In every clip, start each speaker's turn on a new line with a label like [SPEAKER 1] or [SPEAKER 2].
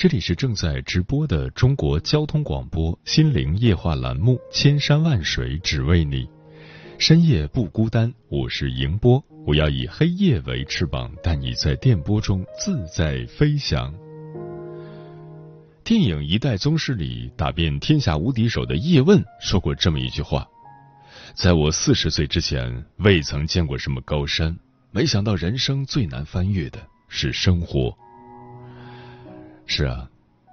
[SPEAKER 1] 这里是正在直播的中国交通广播心灵夜话栏目《千山万水只为你》，深夜不孤单，我是迎波，我要以黑夜为翅膀，带你在电波中自在飞翔。电影《一代宗师》里打遍天下无敌手的叶问说过这么一句话：“在我四十岁之前，未曾见过什么高山，没想到人生最难翻越的是生活。”是啊，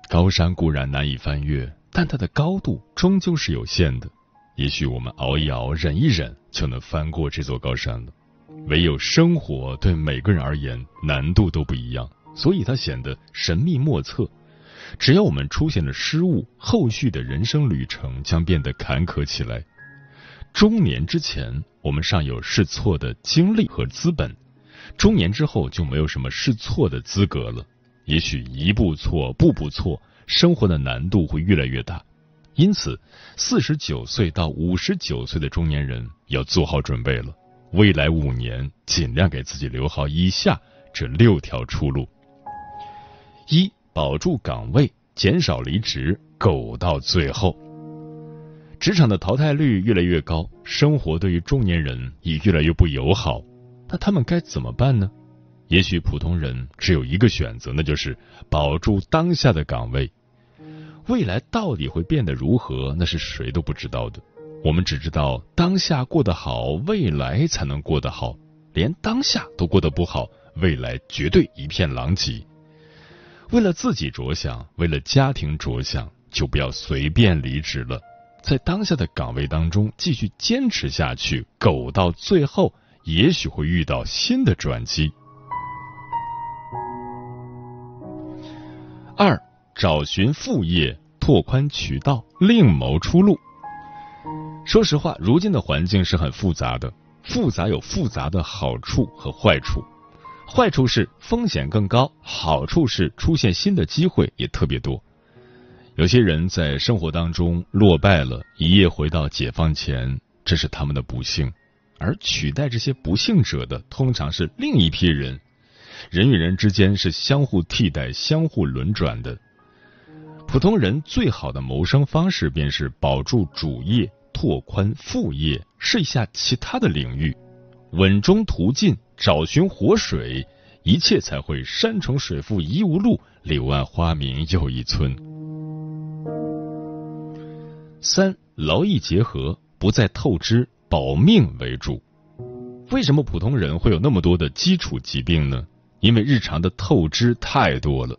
[SPEAKER 1] 高山固然难以翻越，但它的高度终究是有限的。也许我们熬一熬、忍一忍，就能翻过这座高山了。唯有生活对每个人而言难度都不一样，所以它显得神秘莫测。只要我们出现了失误，后续的人生旅程将变得坎坷起来。中年之前，我们尚有试错的经历和资本；中年之后，就没有什么试错的资格了。也许一步错，步步错，生活的难度会越来越大。因此，四十九岁到五十九岁的中年人要做好准备了。未来五年，尽量给自己留好以下这六条出路：一、保住岗位，减少离职，苟到最后。职场的淘汰率越来越高，生活对于中年人也越来越不友好。那他们该怎么办呢？也许普通人只有一个选择，那就是保住当下的岗位。未来到底会变得如何，那是谁都不知道的。我们只知道当下过得好，未来才能过得好。连当下都过得不好，未来绝对一片狼藉。为了自己着想，为了家庭着想，就不要随便离职了。在当下的岗位当中继续坚持下去，苟到最后，也许会遇到新的转机。二，找寻副业，拓宽渠道，另谋出路。说实话，如今的环境是很复杂的，复杂有复杂的好处和坏处。坏处是风险更高，好处是出现新的机会也特别多。有些人在生活当中落败了，一夜回到解放前，这是他们的不幸。而取代这些不幸者的，通常是另一批人。人与人之间是相互替代、相互轮转的。普通人最好的谋生方式便是保住主业，拓宽副业，试一下其他的领域，稳中图进，找寻活水，一切才会山重水复疑无路，柳暗花明又一村。三劳逸结合，不再透支，保命为主。为什么普通人会有那么多的基础疾病呢？因为日常的透支太多了，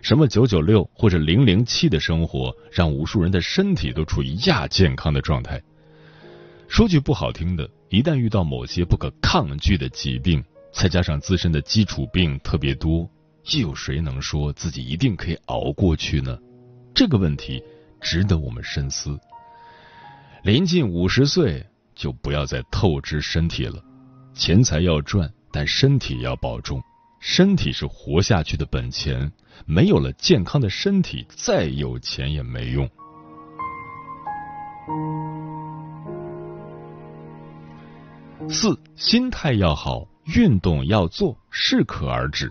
[SPEAKER 1] 什么九九六或者零零七的生活，让无数人的身体都处于亚健康的状态。说句不好听的，一旦遇到某些不可抗拒的疾病，再加上自身的基础病特别多，又有谁能说自己一定可以熬过去呢？这个问题值得我们深思。临近五十岁，就不要再透支身体了。钱财要赚，但身体要保重。身体是活下去的本钱，没有了健康的身体，再有钱也没用。四，心态要好，运动要做，适可而止。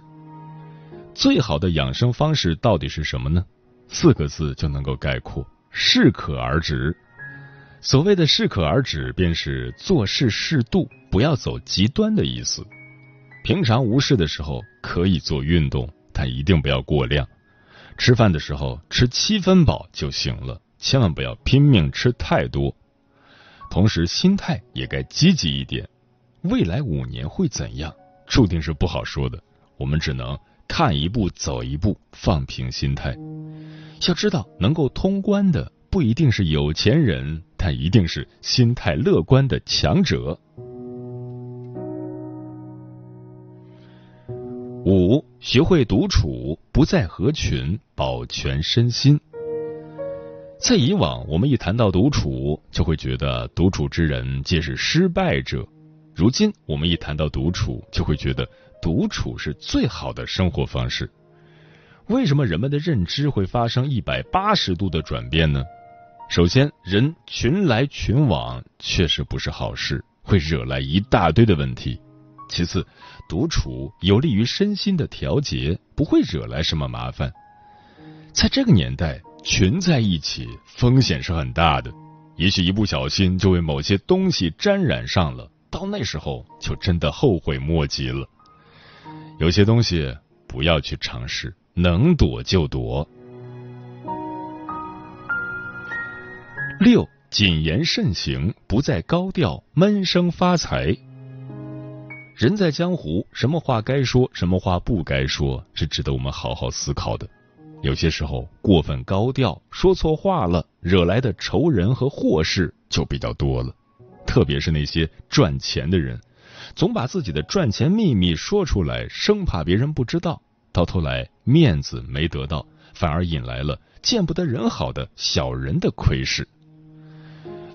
[SPEAKER 1] 最好的养生方式到底是什么呢？四个字就能够概括：适可而止。所谓的适可而止，便是做事适度，不要走极端的意思。平常无事的时候可以做运动，但一定不要过量。吃饭的时候吃七分饱就行了，千万不要拼命吃太多。同时，心态也该积极一点。未来五年会怎样，注定是不好说的。我们只能看一步走一步，放平心态。要知道，能够通关的不一定是有钱人，但一定是心态乐观的强者。学会独处，不再合群，保全身心。在以往，我们一谈到独处，就会觉得独处之人皆是失败者；如今，我们一谈到独处，就会觉得独处是最好的生活方式。为什么人们的认知会发生一百八十度的转变呢？首先，人群来群往确实不是好事，会惹来一大堆的问题。其次，独处有利于身心的调节，不会惹来什么麻烦。在这个年代，群在一起风险是很大的，也许一不小心就为某些东西沾染上了，到那时候就真的后悔莫及了。有些东西不要去尝试。能躲就躲。六，谨言慎行，不再高调闷声发财。人在江湖，什么话该说，什么话不该说，是值得我们好好思考的。有些时候过分高调，说错话了，惹来的仇人和祸事就比较多了。特别是那些赚钱的人，总把自己的赚钱秘密说出来，生怕别人不知道。到头来面子没得到，反而引来了见不得人好的小人的窥视。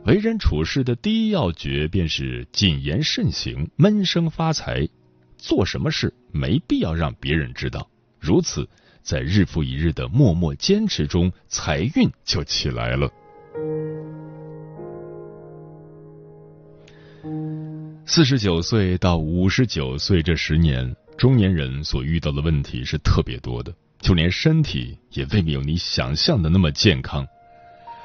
[SPEAKER 1] 为人处事的第一要诀便是谨言慎行，闷声发财。做什么事没必要让别人知道，如此在日复一日的默默坚持中，财运就起来了。四十九岁到五十九岁这十年。中年人所遇到的问题是特别多的，就连身体也未必有你想象的那么健康。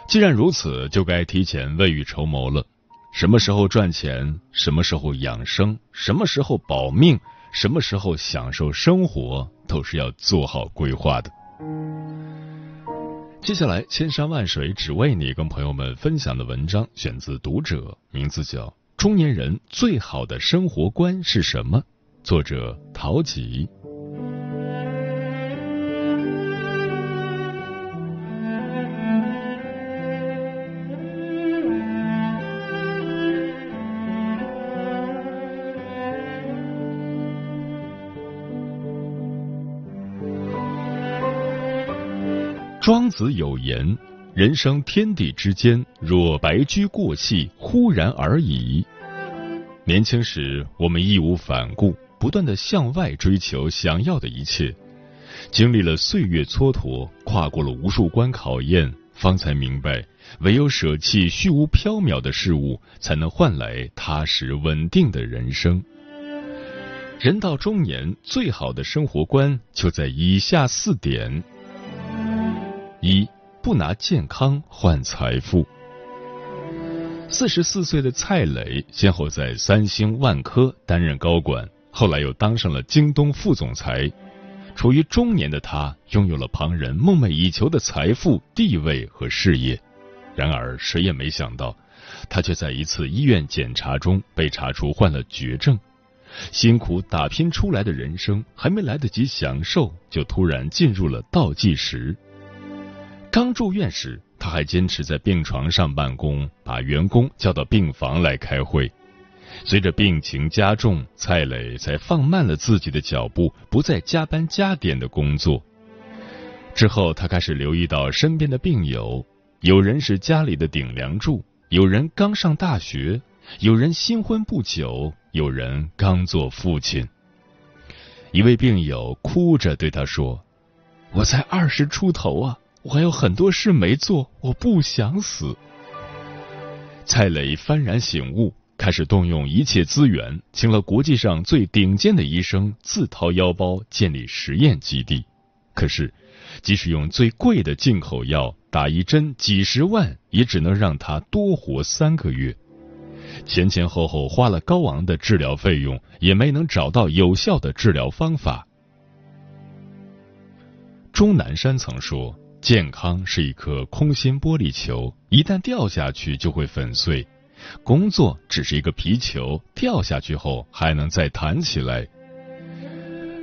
[SPEAKER 1] 既然如此，就该提前未雨绸缪了。什么时候赚钱，什么时候养生，什么时候保命，什么时候享受生活，都是要做好规划的。接下来，千山万水只为你，跟朋友们分享的文章选自《读者》，名字叫《中年人最好的生活观是什么》。作者陶吉。庄子有言：“人生天地之间，若白驹过隙，忽然而已。”年轻时，我们义无反顾。不断的向外追求想要的一切，经历了岁月蹉跎，跨过了无数关考验，方才明白，唯有舍弃虚无缥缈的事物，才能换来踏实稳定的人生。人到中年，最好的生活观就在以下四点：一，不拿健康换财富。四十四岁的蔡磊，先后在三星、万科担任高管。后来又当上了京东副总裁，处于中年的他拥有了旁人梦寐以求的财富、地位和事业。然而，谁也没想到，他却在一次医院检查中被查出患了绝症。辛苦打拼出来的人生还没来得及享受，就突然进入了倒计时。刚住院时，他还坚持在病床上办公，把员工叫到病房来开会。随着病情加重，蔡磊才放慢了自己的脚步，不再加班加点的工作。之后，他开始留意到身边的病友，有人是家里的顶梁柱，有人刚上大学，有人新婚不久，有人刚做父亲。一位病友哭着对他说：“我才二十出头啊，我还有很多事没做，我不想死。”蔡磊幡然醒悟。开始动用一切资源，请了国际上最顶尖的医生，自掏腰包建立实验基地。可是，即使用最贵的进口药打一针几十万，也只能让他多活三个月。前前后后花了高昂的治疗费用，也没能找到有效的治疗方法。钟南山曾说：“健康是一颗空心玻璃球，一旦掉下去就会粉碎；工作只是一个皮球，掉下去后还能再弹起来。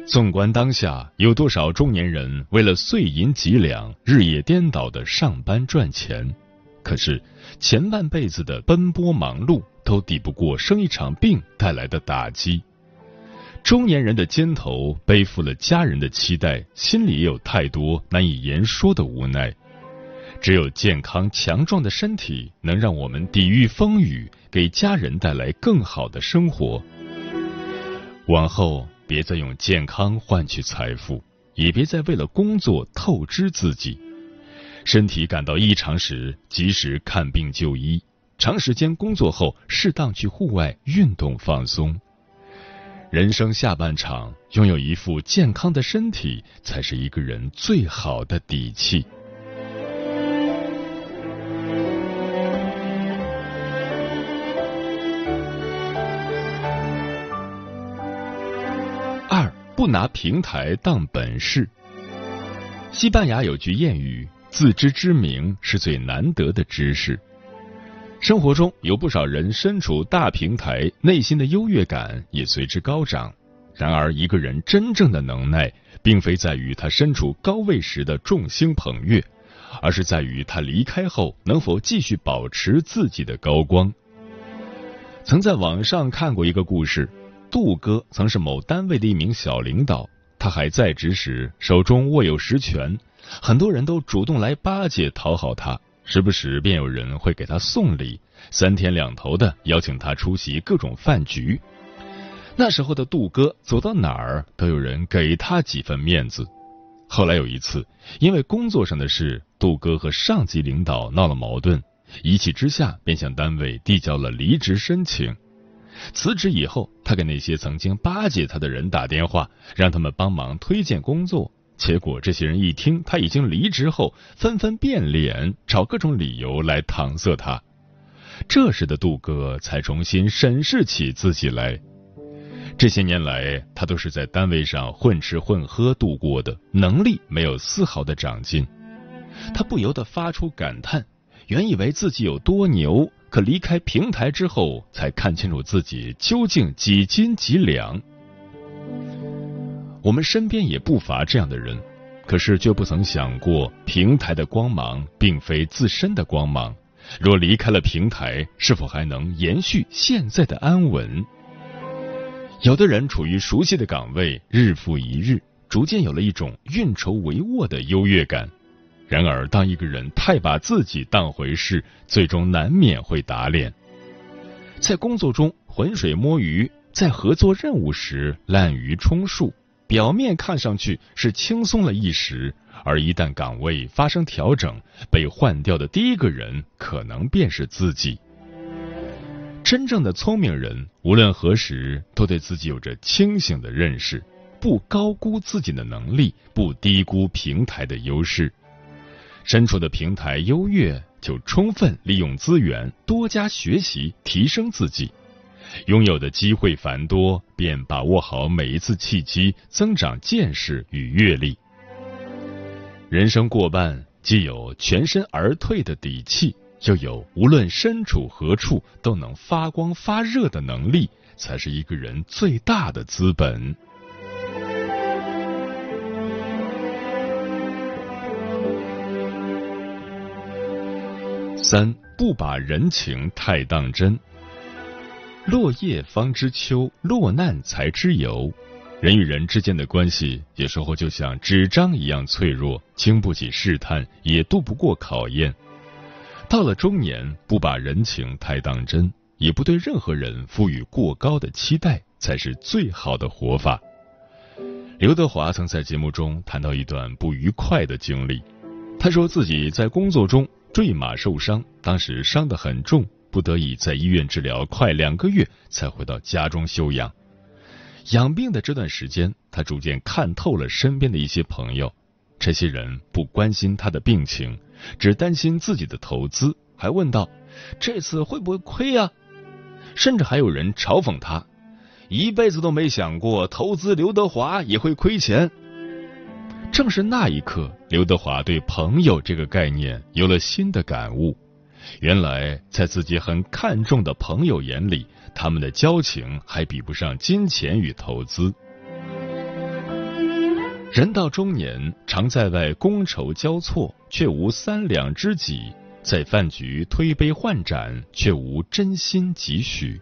[SPEAKER 1] 纵观当下，有多少中年人为了碎银几两，日夜颠倒的上班赚钱？可是前半辈子的奔波忙碌，都抵不过生一场病带来的打击。中年人的肩头背负了家人的期待，心里也有太多难以言说的无奈。只有健康强壮的身体，能让我们抵御风雨，给家人带来更好的生活。往后别再用健康换取财富，也别再为了工作透支自己。身体感到异常时，及时看病就医；长时间工作后，适当去户外运动放松。人生下半场，拥有一副健康的身体，才是一个人最好的底气。二，不拿平台当本事。西班牙有句谚语：“自知之明是最难得的知识。”生活中有不少人身处大平台，内心的优越感也随之高涨。然而，一个人真正的能耐，并非在于他身处高位时的众星捧月，而是在于他离开后能否继续保持自己的高光。曾在网上看过一个故事，杜哥曾是某单位的一名小领导，他还在职时手中握有实权，很多人都主动来巴结讨好他。时不时便有人会给他送礼，三天两头的邀请他出席各种饭局。那时候的杜哥走到哪儿都有人给他几分面子。后来有一次，因为工作上的事，杜哥和上级领导闹了矛盾，一气之下便向单位递交了离职申请。辞职以后，他给那些曾经巴结他的人打电话，让他们帮忙推荐工作。结果，这些人一听他已经离职后，纷纷变脸，找各种理由来搪塞他。这时的杜哥才重新审视起自己来。这些年来，他都是在单位上混吃混喝度过的，能力没有丝毫的长进。他不由得发出感叹：原以为自己有多牛，可离开平台之后，才看清楚自己究竟几斤几两。我们身边也不乏这样的人，可是却不曾想过，平台的光芒并非自身的光芒。若离开了平台，是否还能延续现在的安稳？有的人处于熟悉的岗位，日复一日，逐渐有了一种运筹帷幄的优越感。然而，当一个人太把自己当回事，最终难免会打脸。在工作中浑水摸鱼，在合作任务时滥竽充数。表面看上去是轻松了一时，而一旦岗位发生调整，被换掉的第一个人可能便是自己。真正的聪明人，无论何时都对自己有着清醒的认识，不高估自己的能力，不低估平台的优势。身处的平台优越，就充分利用资源，多加学习，提升自己。拥有的机会繁多，便把握好每一次契机，增长见识与阅历。人生过半，既有全身而退的底气，又有无论身处何处都能发光发热的能力，才是一个人最大的资本。三不把人情太当真。落叶方知秋，落难才知友。人与人之间的关系，有时候就像纸张一样脆弱，经不起试探，也渡不过考验。到了中年，不把人情太当真，也不对任何人赋予过高的期待，才是最好的活法。刘德华曾在节目中谈到一段不愉快的经历，他说自己在工作中坠马受伤，当时伤得很重。不得已在医院治疗快两个月，才回到家中休养。养病的这段时间，他逐渐看透了身边的一些朋友，这些人不关心他的病情，只担心自己的投资，还问道：“这次会不会亏呀？”甚至还有人嘲讽他：“一辈子都没想过投资刘德华也会亏钱。”正是那一刻，刘德华对朋友这个概念有了新的感悟。原来，在自己很看重的朋友眼里，他们的交情还比不上金钱与投资。人到中年，常在外觥筹交错，却无三两知己；在饭局推杯换盏，却无真心几许。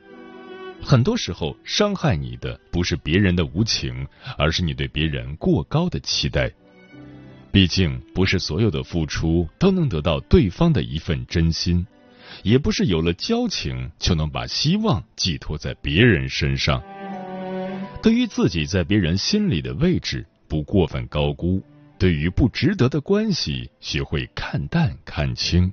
[SPEAKER 1] 很多时候，伤害你的不是别人的无情，而是你对别人过高的期待。毕竟，不是所有的付出都能得到对方的一份真心，也不是有了交情就能把希望寄托在别人身上。对于自己在别人心里的位置。不过分高估，对于不值得的关系，学会看淡看清。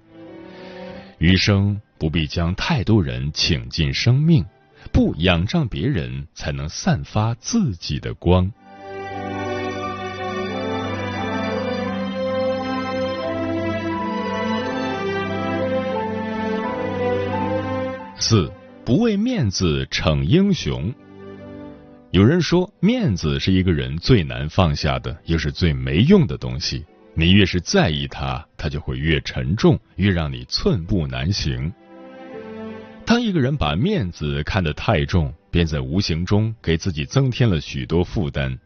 [SPEAKER 1] 余生不必将太多人请进生命，不仰仗别人，才能散发自己的光。四，不为面子逞英雄。有人说，面子是一个人最难放下的，又是最没用的东西。你越是在意它，它就会越沉重，越让你寸步难行。当一个人把面子看得太重，便在无形中给自己增添了许多负担。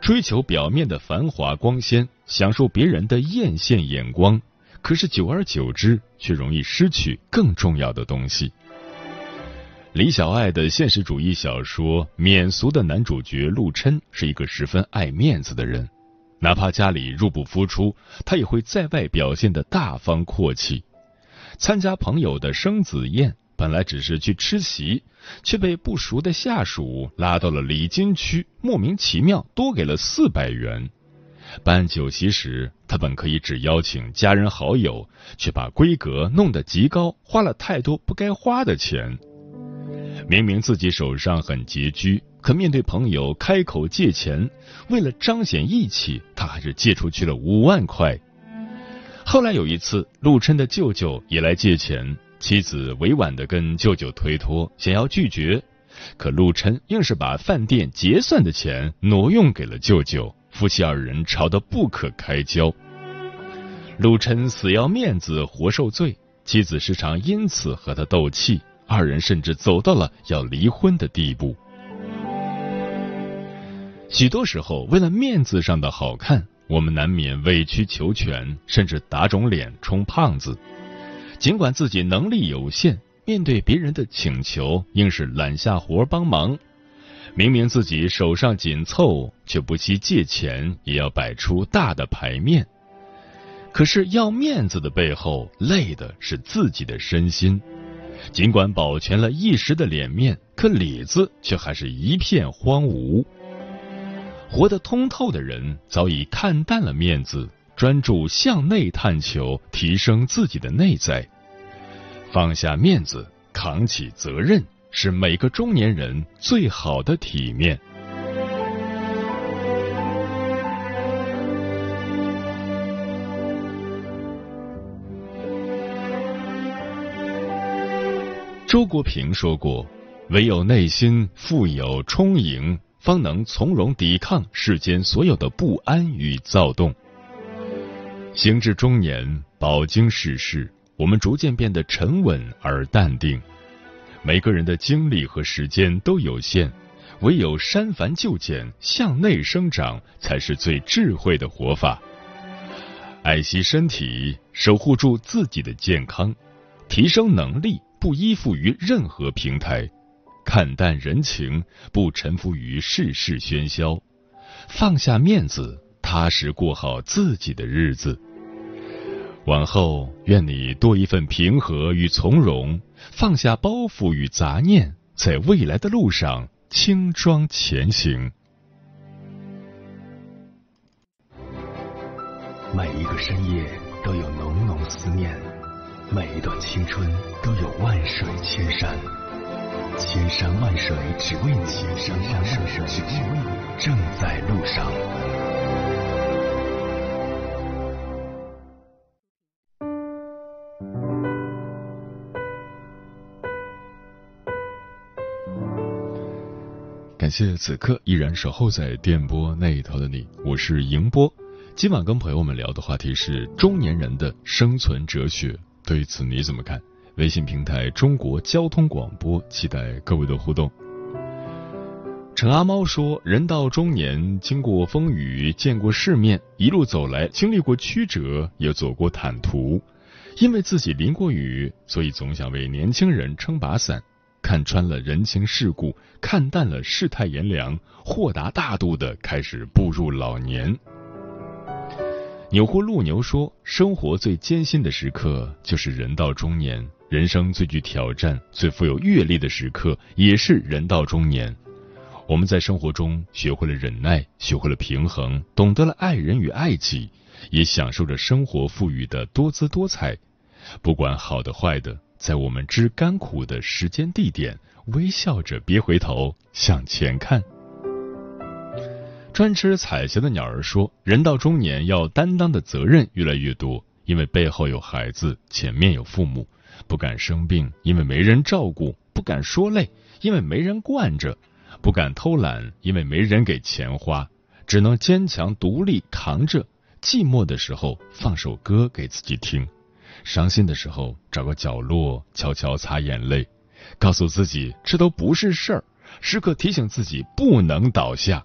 [SPEAKER 1] 追求表面的繁华光鲜，享受别人的艳羡眼光，可是久而久之，却容易失去更重要的东西。李小爱的现实主义小说《免俗》的男主角陆琛是一个十分爱面子的人，哪怕家里入不敷出，他也会在外表现的大方阔气。参加朋友的生子宴，本来只是去吃席，却被不熟的下属拉到了礼金区，莫名其妙多给了四百元。办酒席时，他本可以只邀请家人好友，却把规格弄得极高，花了太多不该花的钱。明明自己手上很拮据，可面对朋友开口借钱，为了彰显义气，他还是借出去了五万块。后来有一次，陆琛的舅舅也来借钱，妻子委婉的跟舅舅推脱，想要拒绝，可陆琛硬是把饭店结算的钱挪用给了舅舅，夫妻二人吵得不可开交。陆琛死要面子活受罪，妻子时常因此和他斗气。二人甚至走到了要离婚的地步。许多时候，为了面子上的好看，我们难免委曲求全，甚至打肿脸充胖子。尽管自己能力有限，面对别人的请求，硬是揽下活帮忙。明明自己手上紧凑，却不惜借钱，也要摆出大的牌面。可是要面子的背后，累的是自己的身心。尽管保全了一时的脸面，可里子却还是一片荒芜。活得通透的人早已看淡了面子，专注向内探求，提升自己的内在，放下面子，扛起责任，是每个中年人最好的体面。周国平说过：“唯有内心富有充盈，方能从容抵抗世间所有的不安与躁动。”行至中年，饱经世事，我们逐渐变得沉稳而淡定。每个人的精力和时间都有限，唯有删繁就简，向内生长，才是最智慧的活法。爱惜身体，守护住自己的健康，提升能力。不依附于任何平台，看淡人情，不臣服于世事喧嚣，放下面子，踏实过好自己的日子。往后，愿你多一份平和与从容，放下包袱与杂念，在未来的路上轻装前行。
[SPEAKER 2] 每一个深夜都有浓浓思念。每一段青春都有万水千山，千山万水只为你，千山万水只为你，正在路上。
[SPEAKER 1] 感谢此刻依然守候在电波那一头的你，我是迎波。今晚跟朋友们聊的话题是中年人的生存哲学，对此你怎么看？微信平台中国交通广播，期待各位的互动。陈阿猫说：“人到中年，经过风雨，见过世面，一路走来，经历过曲折，也走过坦途。因为自己淋过雨，所以总想为年轻人撑把伞。看穿了人情世故，看淡了世态炎凉，豁达大度的开始步入老年。”钮祜禄牛说：“生活最艰辛的时刻就是人到中年，人生最具挑战、最富有阅历的时刻也是人到中年。我们在生活中学会了忍耐，学会了平衡，懂得了爱人与爱己，也享受着生活赋予的多姿多彩。不管好的坏的，在我们知甘苦的时间地点，微笑着别回头，向前看。”专吃彩霞的鸟儿说：“人到中年，要担当的责任越来越多，因为背后有孩子，前面有父母，不敢生病，因为没人照顾；不敢说累，因为没人惯着；不敢偷懒，因为没人给钱花。只能坚强独立扛着。寂寞的时候，放首歌给自己听；伤心的时候，找个角落悄悄擦眼泪，告诉自己这都不是事儿，时刻提醒自己不能倒下。”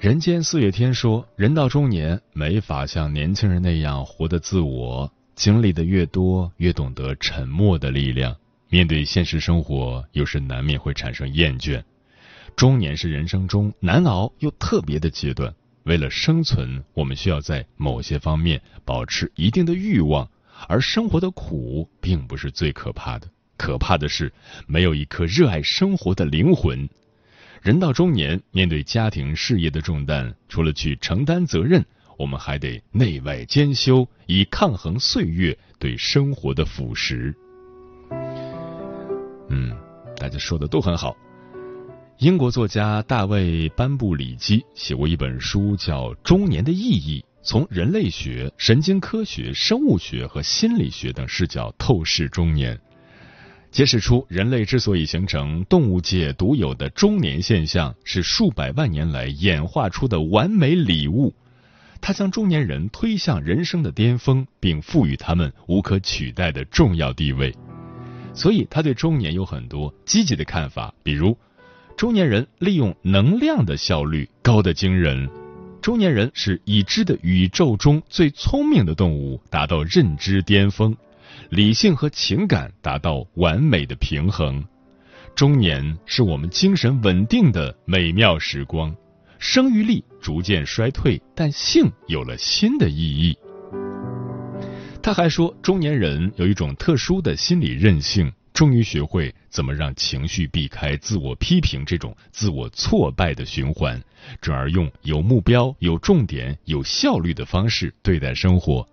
[SPEAKER 1] 人间四月天说：“人到中年，没法像年轻人那样活得自我。经历的越多，越懂得沉默的力量。面对现实生活，有时难免会产生厌倦。中年是人生中难熬又特别的阶段。为了生存，我们需要在某些方面保持一定的欲望。而生活的苦，并不是最可怕的，可怕的是没有一颗热爱生活的灵魂。”人到中年，面对家庭事业的重担，除了去承担责任，我们还得内外兼修，以抗衡岁月对生活的腐蚀。嗯，大家说的都很好。英国作家大卫·班布里基写过一本书，叫《中年的意义》，从人类学、神经科学、生物学和心理学等视角透视中年。揭示出人类之所以形成动物界独有的中年现象，是数百万年来演化出的完美礼物。它将中年人推向人生的巅峰，并赋予他们无可取代的重要地位。所以，他对中年有很多积极的看法，比如，中年人利用能量的效率高得惊人；中年人是已知的宇宙中最聪明的动物，达到认知巅峰。理性和情感达到完美的平衡，中年是我们精神稳定的美妙时光，生育力逐渐衰退，但性有了新的意义。他还说，中年人有一种特殊的心理韧性，终于学会怎么让情绪避开自我批评这种自我挫败的循环，转而用有目标、有重点、有效率的方式对待生活。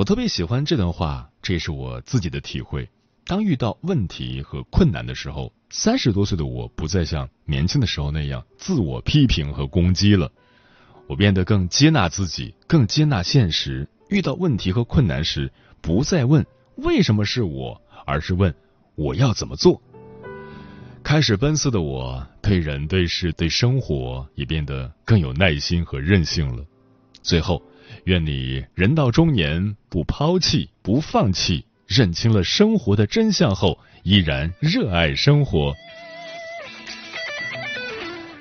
[SPEAKER 1] 我特别喜欢这段话，这也是我自己的体会。当遇到问题和困难的时候，三十多岁的我不再像年轻的时候那样自我批评和攻击了，我变得更接纳自己，更接纳现实。遇到问题和困难时，不再问为什么是我，而是问我要怎么做。开始奔四的我，对人、对事、对生活也变得更有耐心和韧性了。最后。愿你人到中年，不抛弃，不放弃，认清了生活的真相后，依然热爱生活。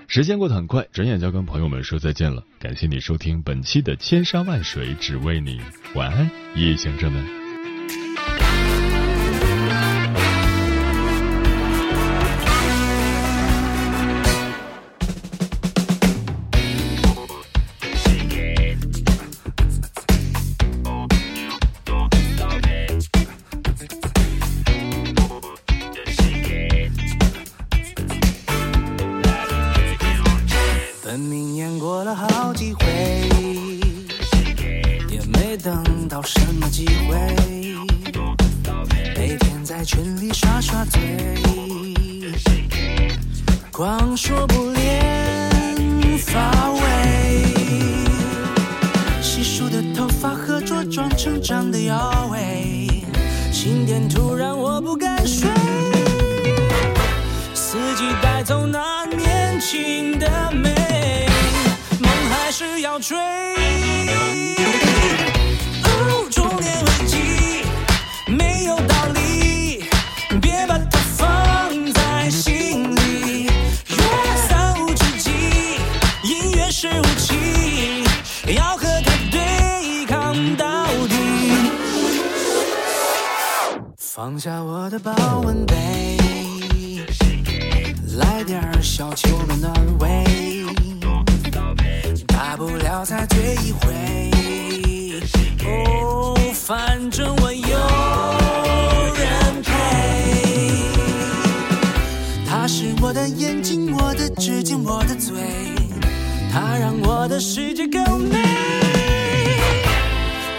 [SPEAKER 1] 时间过得很快，转眼就要跟朋友们说再见了。感谢你收听本期的《千山万水只为你》，晚安，夜行者们。
[SPEAKER 3] 光说不练乏味，稀疏的头发和茁壮成长的腰围，心电突然我不敢睡，四季带走那年轻的美，梦还是要追。下我的保温杯，来点小酒的暖胃，大不了再醉一回。哦，反正我有人陪。他是我的眼睛，我的指尖，我的嘴，他让我的世界更美。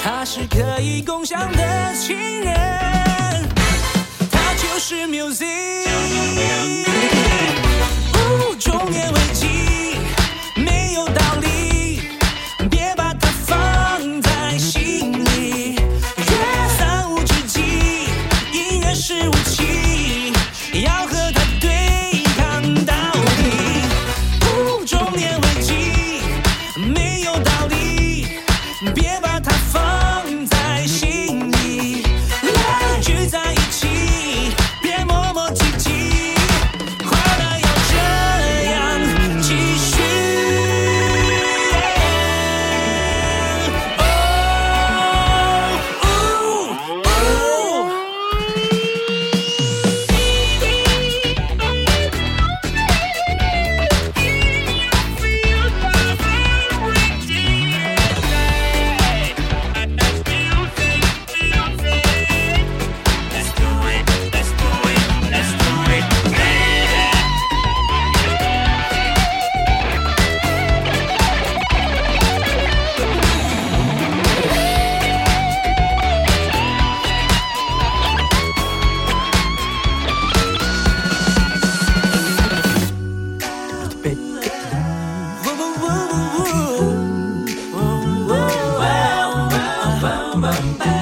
[SPEAKER 3] 他是可以共享的情人。是 music 不中年危机。come back.